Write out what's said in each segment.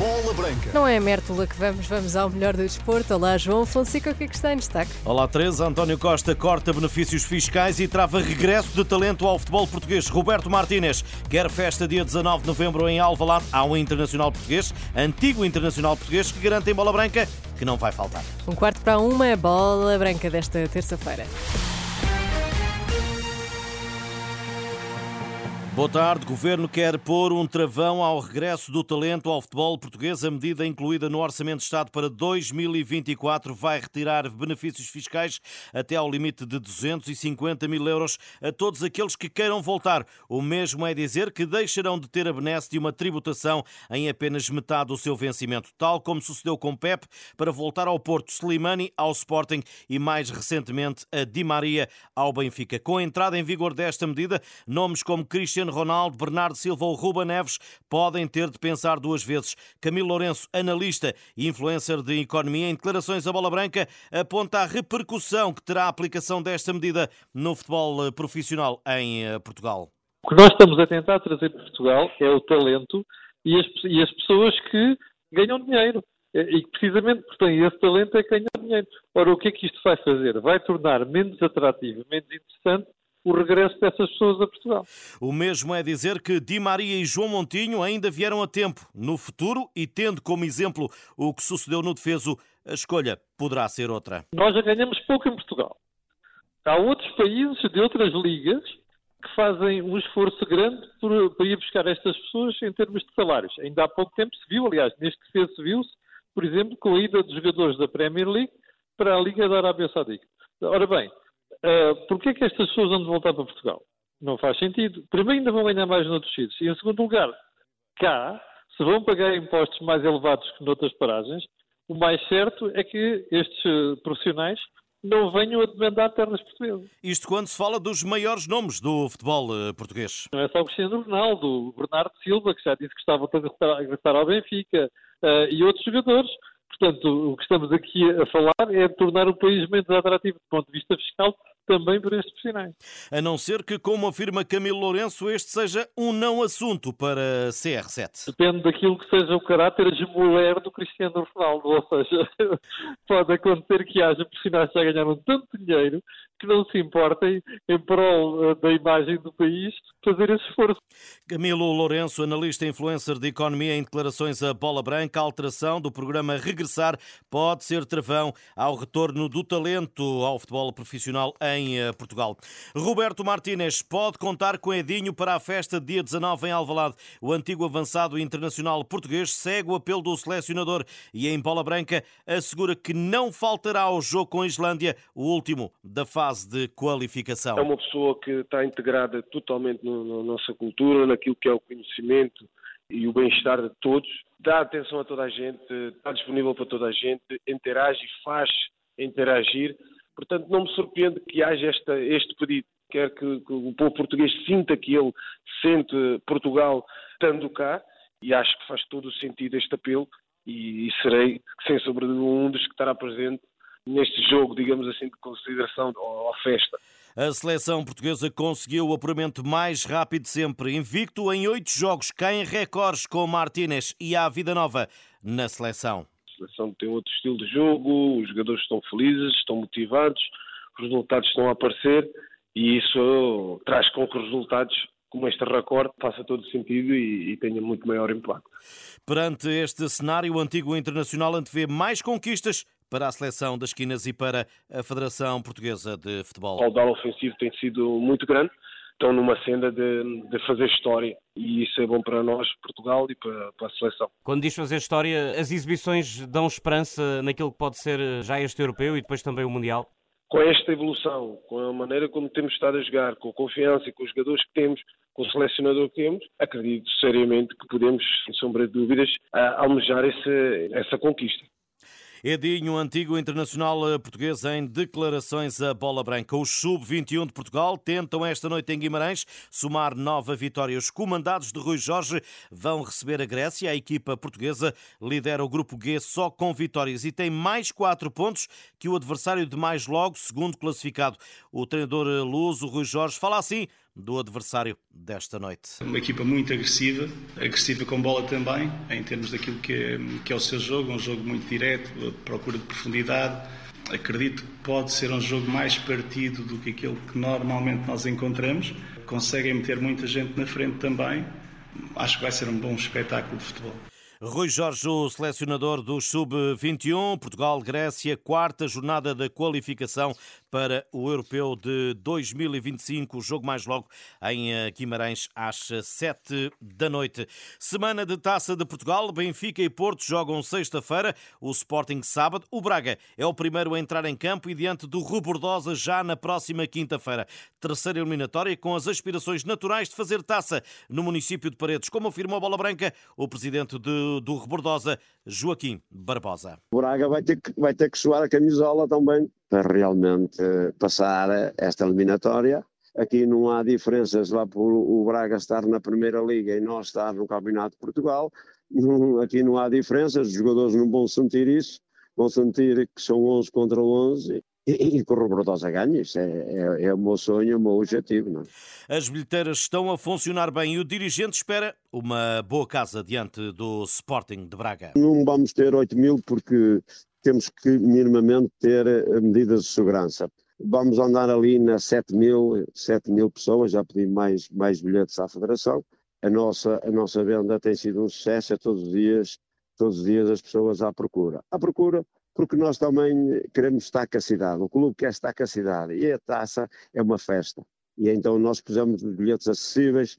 Bola Branca. Não é a Mértola que vamos, vamos ao melhor do desporto. Olá, João Fonseca, o que é que está em destaque? Olá, Teresa. António Costa corta benefícios fiscais e trava regresso de talento ao futebol português. Roberto Martínez quer festa dia 19 de novembro em Alvalade. Há um internacional português, antigo internacional português, que garante em bola branca que não vai faltar. Um quarto para uma, bola branca desta terça-feira. Boa tarde. Governo quer pôr um travão ao regresso do talento ao futebol português. A medida incluída no Orçamento de Estado para 2024 vai retirar benefícios fiscais até ao limite de 250 mil euros a todos aqueles que queiram voltar. O mesmo é dizer que deixarão de ter a benesse de uma tributação em apenas metade do seu vencimento, tal como sucedeu com Pep para voltar ao Porto, Slimani ao Sporting e mais recentemente a Di Maria ao Benfica. Com a entrada em vigor desta medida, nomes como Cristiano Cristiano Ronaldo, Bernardo Silva ou Ruba Neves podem ter de pensar duas vezes. Camilo Lourenço, analista e influencer de economia, em declarações à bola branca, aponta a repercussão que terá a aplicação desta medida no futebol eh, profissional em eh, Portugal. O que nós estamos a tentar trazer para Portugal é o talento e as, e as pessoas que ganham dinheiro. E precisamente porque têm esse talento é que ganham dinheiro. Ora, o que é que isto vai fazer? Vai tornar menos atrativo, menos interessante o regresso dessas pessoas a Portugal. O mesmo é dizer que Di Maria e João Montinho ainda vieram a tempo. No futuro, e tendo como exemplo o que sucedeu no defeso, a escolha poderá ser outra. Nós já ganhamos pouco em Portugal. Há outros países de outras ligas que fazem um esforço grande para ir buscar estas pessoas em termos de salários. Ainda há pouco tempo se viu, aliás, neste defeso viu-se, por exemplo, com a ida dos jogadores da Premier League para a Liga da Arábia Saudita. Ora bem, Uh, Porquê é que estas pessoas vão voltar para Portugal? Não faz sentido. Primeiro, ainda vão ganhar mais noutros sítios. E, em segundo lugar, cá, se vão pagar impostos mais elevados que noutras paragens, o mais certo é que estes uh, profissionais não venham a demandar terras portuguesas. Isto quando se fala dos maiores nomes do futebol uh, português. Não é só o Cristiano Ronaldo, o Bernardo Silva, que já disse que estava a regressar ao Benfica, uh, e outros jogadores. Portanto, o que estamos aqui a falar é tornar o país menos atrativo do ponto de vista fiscal também para estes profissionais. A não ser que, como afirma Camilo Lourenço, este seja um não assunto para CR7. Depende daquilo que seja o caráter mulher do Cristiano Ronaldo, ou seja, pode acontecer que haja profissionais que já ganharam tanto dinheiro que não se importem, em prol eh, da imagem do país, fazer esse esforço. Camilo Lourenço, analista e influencer de economia, em declarações a bola branca, a alteração do programa Regressar pode ser travão ao retorno do talento ao futebol profissional em eh, Portugal. Roberto Martínez pode contar com Edinho para a festa de dia 19 em Alvalade. O antigo avançado internacional português segue o apelo do selecionador e em bola branca assegura que não faltará ao jogo com a Islândia, o último da fase de qualificação? É uma pessoa que está integrada totalmente na no, nossa cultura, naquilo que é o conhecimento e o bem-estar de todos, dá atenção a toda a gente, está disponível para toda a gente, interage e faz interagir. Portanto, não me surpreende que haja esta, este pedido. Quer que, que o povo português sinta que ele sente Portugal estando cá e acho que faz todo o sentido este apelo e, e serei, sem de um dos que estará presente neste jogo, digamos assim, de consideração à festa. A seleção portuguesa conseguiu o apuramento mais rápido sempre. Invicto em oito jogos, cai em recordes com Martínez e há vida nova na seleção. A seleção tem outro estilo de jogo, os jogadores estão felizes, estão motivados, os resultados estão a aparecer e isso traz com que os resultados como este recorde faça todo sentido e, e, tenha muito maior impacto. Perante este cenário, o antigo internacional antevê mais conquistas para a seleção das esquinas e para a Federação Portuguesa de Futebol? O caudal ofensivo tem sido muito grande. Estão numa senda de, de, fazer história e isso é bom para nós, Portugal e para, para, a seleção. Quando diz fazer história, as exibições dão esperança naquilo que pode ser já este europeu e depois também o Mundial? Com esta evolução, com a maneira como temos estado a jogar, com a confiança e com os jogadores que temos, com o selecionador que temos, acredito seriamente que podemos, sem sombra de dúvidas, almejar essa conquista. Edinho, antigo internacional eh, português, em declarações a bola branca. Os sub-21 de Portugal tentam esta noite em Guimarães somar nova vitória. Os comandados de Rui Jorge vão receber a Grécia. A equipa portuguesa lidera o grupo G só com vitórias e tem mais quatro pontos que o adversário de mais logo, segundo classificado. O treinador eh, luso, Rui Jorge, fala assim do adversário desta noite. Uma equipa muito agressiva, agressiva com bola também, em termos daquilo que é, que é o seu jogo, um jogo muito direto, procura de profundidade. Acredito que pode ser um jogo mais partido do que aquele que normalmente nós encontramos. Conseguem meter muita gente na frente também. Acho que vai ser um bom espetáculo de futebol. Rui Jorge, o selecionador do Sub-21, Portugal-Grécia, quarta jornada da qualificação para o Europeu de 2025. O jogo mais logo em eh, Guimarães às 7 da noite. Semana de Taça de Portugal. Benfica e Porto jogam sexta-feira, o Sporting sábado. O Braga é o primeiro a entrar em campo e diante do Rubordosa já na próxima quinta-feira. Terceira eliminatória com as aspirações naturais de fazer taça no município de Paredes, como afirmou a Bola Branca o presidente de, do Rebordosa, Joaquim Barbosa. O Braga vai ter, que, vai ter que suar a camisola também para realmente passar esta eliminatória. Aqui não há diferenças lá por o Braga estar na Primeira Liga e nós estar no Campeonato de Portugal. Aqui não há diferenças, os jogadores não vão sentir isso, vão sentir que são 11 contra 11 e, e que o ganhe. Isso é, é, é, o meu sonho, o meu objetivo. Não? É? As bilheteiras estão a funcionar bem e o dirigente espera uma boa casa diante do Sporting de Braga. Não vamos ter 8 mil porque temos que minimamente ter eh, medidas de segurança. Vamos andar ali nas 7 mil, 7 mil pessoas, já pedi mais, mais bilhetes à Federação. A nossa, a nossa venda tem sido um sucesso, é todos os dias, todos os dias as pessoas à procura. À procura porque nós também queremos estar com a cidade, o clube quer estar com a cidade. E a taça é uma festa. E então nós pusemos bilhetes acessíveis,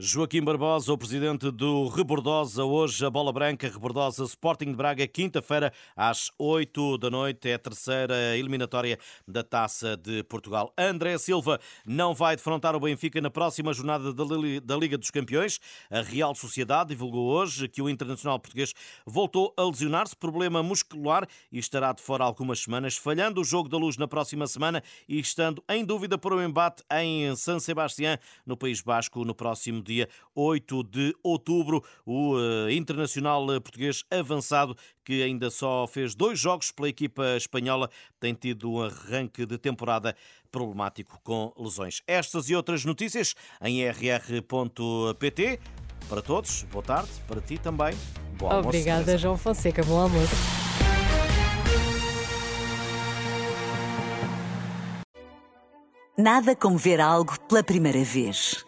Joaquim Barbosa, o presidente do Rebordosa, hoje a bola branca, Rebordosa Sporting de Braga, quinta-feira às 8 da noite, é a terceira eliminatória da Taça de Portugal. André Silva não vai defrontar o Benfica na próxima jornada da Liga dos Campeões. A Real Sociedade divulgou hoje que o internacional português voltou a lesionar-se, problema muscular e estará de fora algumas semanas, falhando o jogo da luz na próxima semana e estando em dúvida para o embate em San Sebastián, no País Basco, no próximo dia 8 de outubro. O uh, internacional português avançado, que ainda só fez dois jogos pela equipa espanhola, tem tido um arranque de temporada problemático com lesões. Estas e outras notícias em rr.pt. Para todos, boa tarde. Para ti também. Bom almoço. Obrigada, João Fonseca. Bom almoço. Nada como ver algo pela primeira vez.